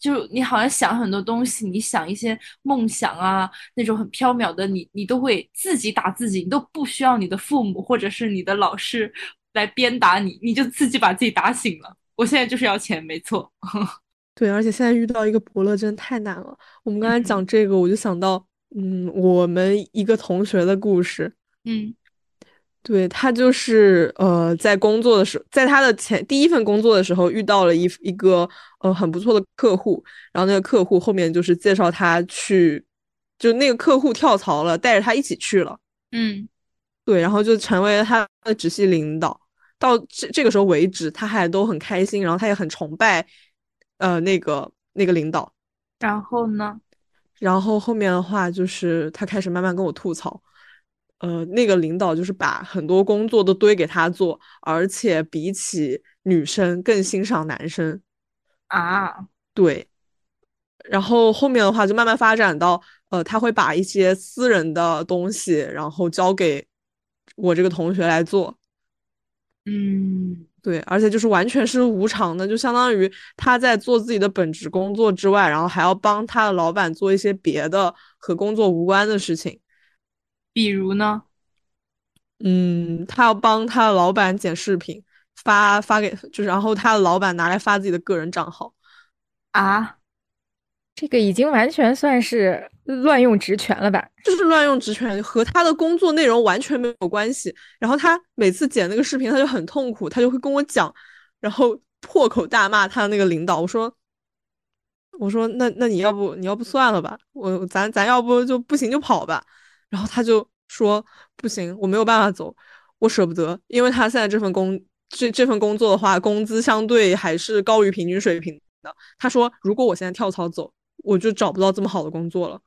就你好像想很多东西，你想一些梦想啊，那种很缥缈的，你你都会自己打自己，你都不需要你的父母或者是你的老师来鞭打你，你就自己把自己打醒了。我现在就是要钱，没错。对，而且现在遇到一个伯乐真的太难了。我们刚才嗯讲这个，我就想到，嗯，我们一个同学的故事。嗯对，他就是呃，在工作的时候，在他的前第一份工作的时候遇到了一一个呃很不错的客户，然后那个客户后面就是介绍他去，就那个客户跳槽了，带着他一起去了，嗯对，然后就成为了他的直系领导。到这这个时候为止，他还都很开心，然后他也很崇拜呃那个那个领导。然后呢？然后后面的话就是他开始慢慢跟我吐槽，呃，那个领导就是把很多工作都堆给他做，而且比起女生更欣赏男生。啊，对，然后后面的话就慢慢发展到，呃，他会把一些私人的东西，然后交给我这个同学来做。嗯对，而且就是完全是无偿的，就相当于他在做自己的本职工作之外，然后还要帮他的老板做一些别的和工作无关的事情。比如呢？嗯，他要帮他的老板剪视频，发发给，就是然后他的老板拿来发自己的个人账号。啊，这个已经完全算是乱用职权了吧？就是乱用职权，和他的工作内容完全没有关系。然后他每次剪那个视频，他就很痛苦，他就会跟我讲，然后破口大骂他的那个领导。我说，我说那那你要不你要不算了吧，我咱咱要不就不行就跑吧。然后他就说不行，我没有办法走，我舍不得，因为他现在这份工这这份工作的话，工资相对还是高于平均水平的。他说，如果我现在跳槽走，我就找不到这么好的工作了。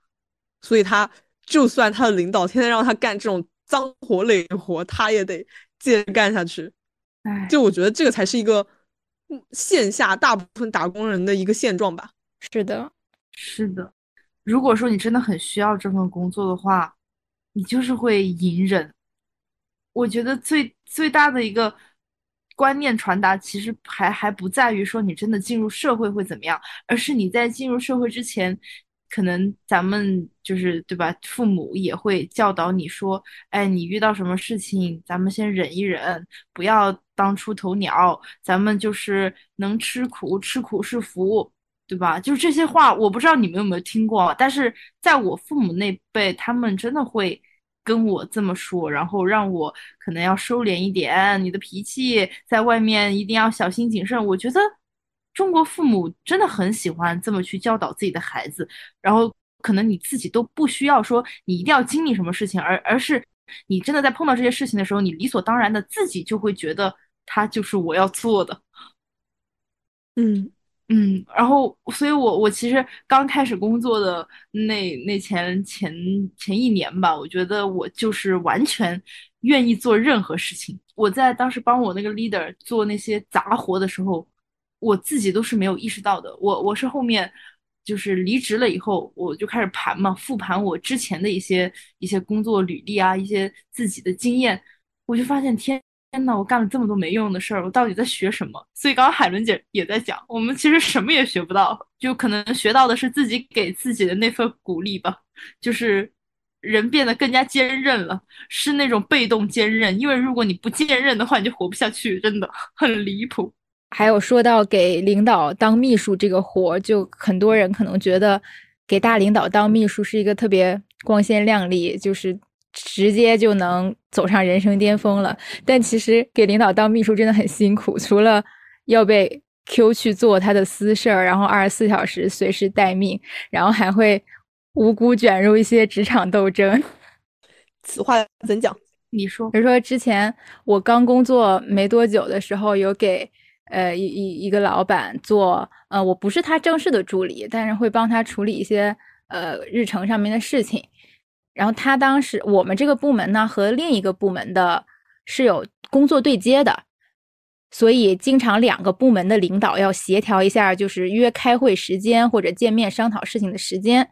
所以他就算他的领导天天让他干这种脏活累活，他也得接着干下去。哎，就我觉得这个才是一个嗯线下大部分打工人的一个现状吧。是的，是的，如果说你真的很需要这份工作的话，你就是会隐忍。我觉得最最大的一个观念传达，其实还还不在于说你真的进入社会会怎么样，而是你在进入社会之前，可能咱们就是对吧，父母也会教导你说，哎，你遇到什么事情，咱们先忍一忍，不要当出头鸟，咱们就是能吃苦，吃苦是福。对吧？就是这些话，我不知道你们有没有听过，但是在我父母那辈，他们真的会跟我这么说，然后让我可能要收敛一点，你的脾气在外面一定要小心谨慎。我觉得中国父母真的很喜欢这么去教导自己的孩子，然后可能你自己都不需要说你一定要经历什么事情，而而是你真的在碰到这些事情的时候，你理所当然的自己就会觉得他就是我要做的。嗯嗯，然后，所以我我其实刚开始工作的那那前前前一年吧，我觉得我就是完全愿意做任何事情。我在当时帮我那个 leader 做那些杂活的时候，我自己都是没有意识到的。我我是后面就是离职了以后，我就开始盘嘛，复盘我之前的一些一些工作履历啊，一些自己的经验，我就发现天天呐，我干了这么多没用的事儿，我到底在学什么？所以刚刚海伦姐也在讲，我们其实什么也学不到，就可能学到的是自己给自己的那份鼓励吧，就是人变得更加坚韧了，是那种被动坚韧，因为如果你不坚韧的话，你就活不下去，真的很离谱。还有说到给领导当秘书这个活，就很多人可能觉得给大领导当秘书是一个特别光鲜亮丽，就是直接就能走上人生巅峰了。但其实给领导当秘书真的很辛苦，除了要被 Q 去做他的私事儿，然后二十四小时随时待命，然后还会无辜卷入一些职场斗争。此话怎讲？你说，比如说之前我刚工作没多久的时候，有给。呃，一一一个老板做，呃，我不是他正式的助理，但是会帮他处理一些呃日程上面的事情。然后他当时我们这个部门呢和另一个部门的是有工作对接的，所以经常两个部门的领导要协调一下，就是约开会时间或者见面商讨事情的时间。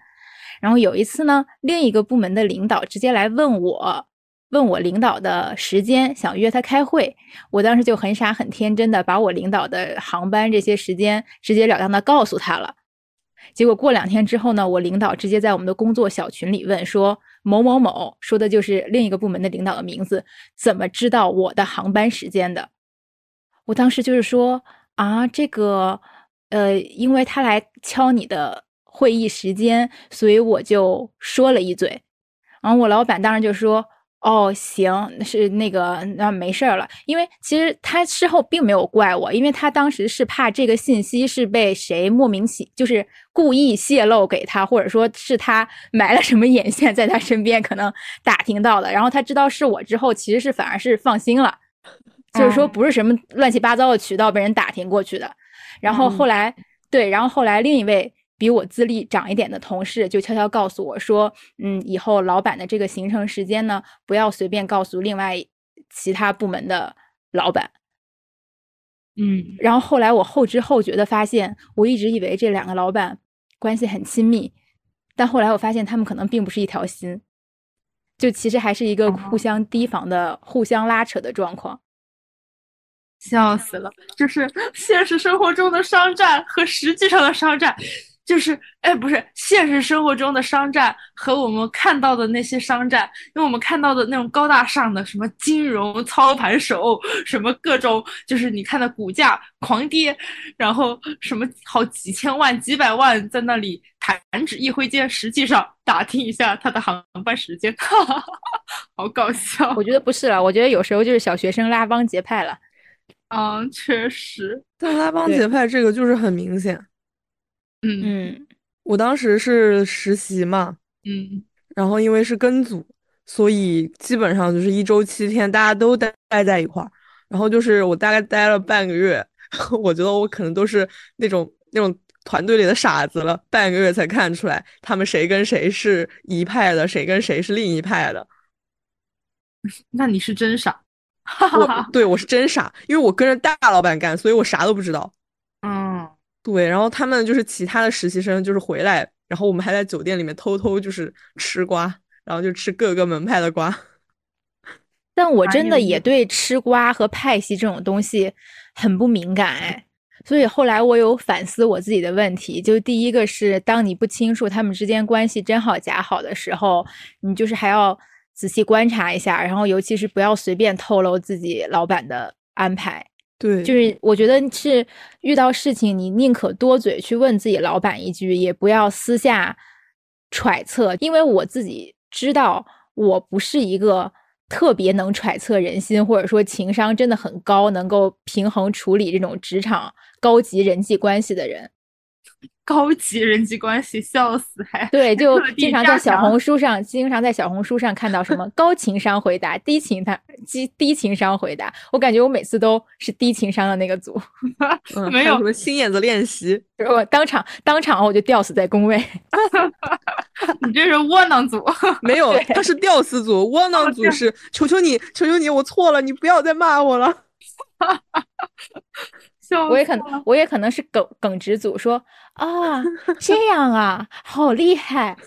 然后有一次呢，另一个部门的领导直接来问我。问我领导的时间，想约他开会。我当时就很傻很天真的把我领导的航班这些时间直截了当的告诉他了。结果过两天之后呢，我领导直接在我们的工作小群里问说：“某某某说的就是另一个部门的领导的名字，怎么知道我的航班时间的？”我当时就是说啊，这个呃，因为他来敲你的会议时间，所以我就说了一嘴。然后我老板当时就说。哦，行，是那个，那没事儿了。因为其实他事后并没有怪我，因为他当时是怕这个信息是被谁莫名其就是故意泄露给他，或者说是他埋了什么眼线在他身边，可能打听到的。然后他知道是我之后，其实是反而是放心了，就是说不是什么乱七八糟的渠道被人打听过去的。然后后来，对，然后后来另一位。比我资历长一点的同事就悄悄告诉我说：“嗯，以后老板的这个行程时间呢，不要随便告诉另外其他部门的老板。”嗯，然后后来我后知后觉的发现，我一直以为这两个老板关系很亲密，但后来我发现他们可能并不是一条心，就其实还是一个互相提防的、互相拉扯的状况。笑死了，就是现实生活中的商战和实际上的商战。就是，哎，不是现实生活中的商战和我们看到的那些商战，因为我们看到的那种高大上的什么金融操盘手，什么各种，就是你看的股价狂跌，然后什么好几千万、几百万在那里弹指一挥间，实际上打听一下他的航班时间，哈哈，好搞笑。我觉得不是了，我觉得有时候就是小学生拉帮结派了。嗯，确实，但拉帮结派这个就是很明显。嗯嗯，我当时是实习嘛，嗯，然后因为是跟组，所以基本上就是一周七天，大家都待待在一块儿。然后就是我大概待了半个月，我觉得我可能都是那种那种团队里的傻子了，半个月才看出来他们谁跟谁是一派的，谁跟谁是另一派的。那你是真傻，我 对我是真傻，因为我跟着大老板干，所以我啥都不知道。嗯。对，然后他们就是其他的实习生，就是回来，然后我们还在酒店里面偷偷就是吃瓜，然后就吃各个门派的瓜。但我真的也对吃瓜和派系这种东西很不敏感哎，所以后来我有反思我自己的问题，就第一个是，当你不清楚他们之间关系真好假好的时候，你就是还要仔细观察一下，然后尤其是不要随便透露自己老板的安排。对，就是我觉得是遇到事情，你宁可多嘴去问自己老板一句，也不要私下揣测，因为我自己知道我不是一个特别能揣测人心，或者说情商真的很高，能够平衡处理这种职场高级人际关系的人。高级人际关系，笑死还对，就经常在小红书上，经常在小红书上看到什么高情商回答、低情他低低情商回答，我感觉我每次都是低情商的那个组，没有什么心眼子练习，我当场当场我就吊死在工位，你这是窝囊组，没有，他是吊死组，窝囊组是求求你，求求你，我错了，你不要再骂我了。我也可能，我也可能是耿耿直组，说啊，这样啊，好厉害，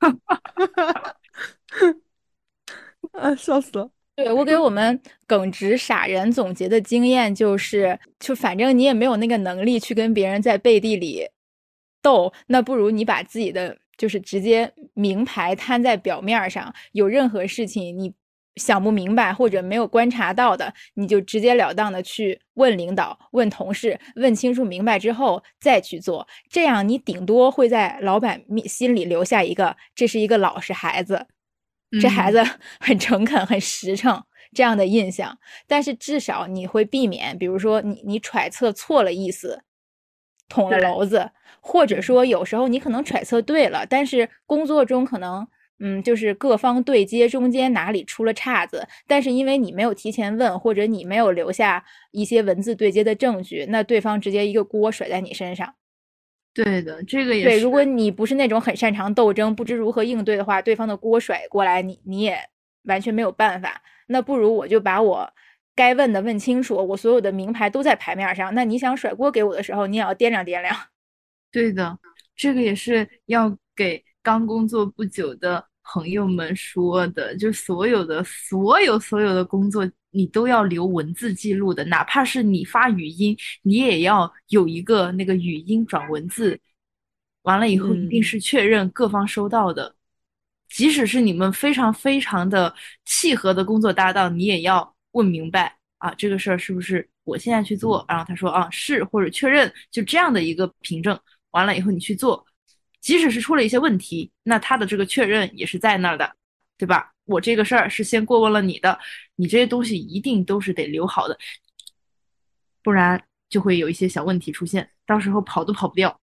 啊，笑死了。对我给我们耿直傻人总结的经验就是，就反正你也没有那个能力去跟别人在背地里斗，那不如你把自己的就是直接名牌摊在表面上，有任何事情你想不明白或者没有观察到的，你就直截了当的去问领导、问同事，问清楚明白之后再去做，这样你顶多会在老板心里留下一个这是一个老实孩子。这孩子 很诚恳、很实诚这样的印象，但是至少你会避免，比如说你你揣测错了意思，捅了娄子，或者说有时候你可能揣测对了，但是工作中可能嗯就是各方对接中间哪里出了岔子，但是因为你没有提前问，或者你没有留下一些文字对接的证据，那对方直接一个锅甩在你身上。对的，这个也对。如果你不是那种很擅长斗争、不知如何应对的话，对方的锅甩过来，你你也完全没有办法。那不如我就把我该问的问清楚，我所有的名牌都在牌面上。那你想甩锅给我的时候，你也要掂量掂量。对的，这个也是要给刚工作不久的朋友们说的，就所有的所有所有的工作。你都要留文字记录的，哪怕是你发语音，你也要有一个那个语音转文字，完了以后一定是确认各方收到的。即使是你们非常非常的契合的工作搭档，你也要问明白啊，这个事儿是不是我现在去做？然后他说啊是，或者确认，就这样的一个凭证。完了以后你去做，即使是出了一些问题，那他的这个确认也是在那儿的，对吧？我这个事儿是先过问了你的，你这些东西一定都是得留好的，不然就会有一些小问题出现，到时候跑都跑不掉。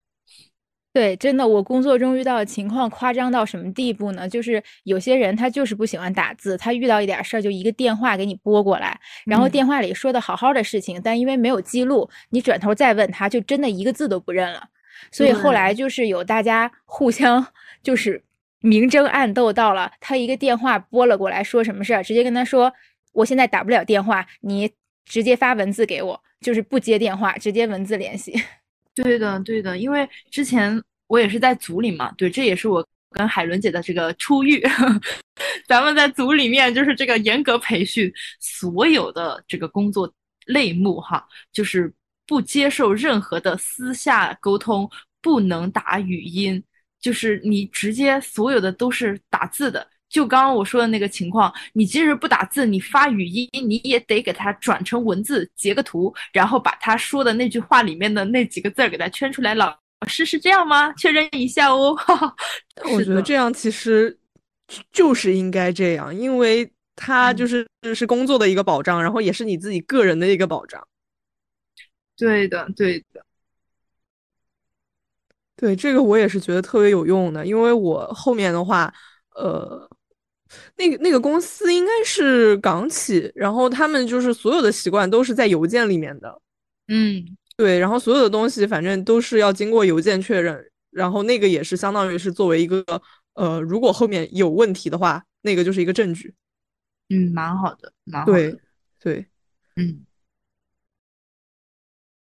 对，真的，我工作中遇到的情况夸张到什么地步呢？就是有些人他就是不喜欢打字，他遇到一点事儿就一个电话给你拨过来，然后电话里说的好好的事情，但因为没有记录，你转头再问他就真的一个字都不认了。所以后来就是有大家互相就是。明争暗斗到了，他一个电话拨了过来，说什么事儿？直接跟他说，我现在打不了电话，你直接发文字给我，就是不接电话，直接文字联系。对的，对的，因为之前我也是在组里嘛，对，这也是我跟海伦姐的这个初遇。咱们在组里面就是这个严格培训，所有的这个工作类目哈，就是不接受任何的私下沟通，不能打语音。就是你直接所有的都是打字的，就刚刚我说的那个情况，你即使不打字，你发语音，你也得给他转成文字，截个图，然后把他说的那句话里面的那几个字儿给他圈出来。老师是这样吗？确认一下哦。我觉得这样其实就是应该这样，因为他就是是工作的一个保障，然后也是你自己个人的一个保障。对的，对的。对这个我也是觉得特别有用的，因为我后面的话，呃，那个那个公司应该是港企，然后他们就是所有的习惯都是在邮件里面的，嗯，对，然后所有的东西反正都是要经过邮件确认，然后那个也是相当于是作为一个，呃，如果后面有问题的话，那个就是一个证据，嗯，蛮好的，蛮好的，对对，嗯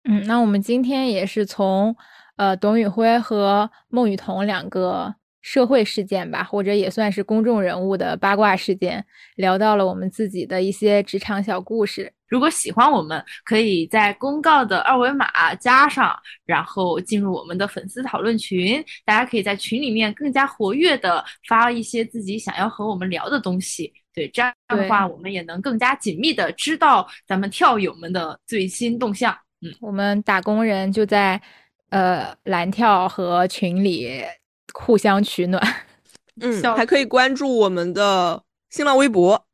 嗯，那我们今天也是从。呃，董宇辉和孟雨桐两个社会事件吧，或者也算是公众人物的八卦事件，聊到了我们自己的一些职场小故事。如果喜欢我们，可以在公告的二维码加上，然后进入我们的粉丝讨论群。大家可以在群里面更加活跃的发一些自己想要和我们聊的东西。对，这样的话，我们也能更加紧密的知道咱们跳友们的最新动向。嗯，我们打工人就在。呃，蓝跳和群里互相取暖，嗯，还可以关注我们的新浪微博。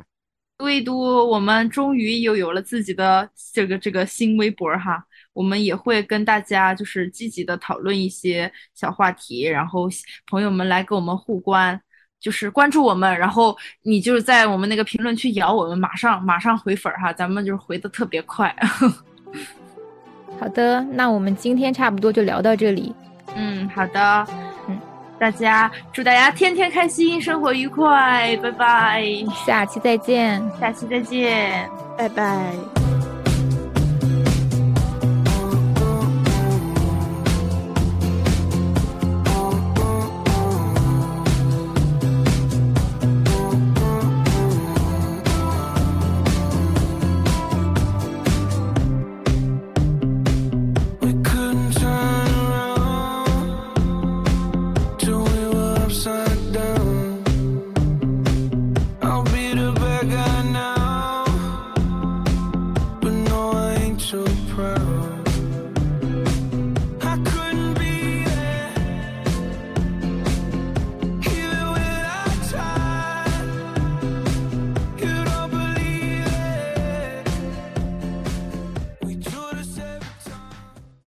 唯独我们终于又有了自己的这个这个新微博哈，我们也会跟大家就是积极的讨论一些小话题，然后朋友们来跟我们互关，就是关注我们，然后你就是在我们那个评论区咬我们，马上马上回粉哈，咱们就是回的特别快。好的，那我们今天差不多就聊到这里。嗯，好的，嗯，大家祝大家天天开心，生活愉快，拜拜，下期再见，下期再见，拜拜。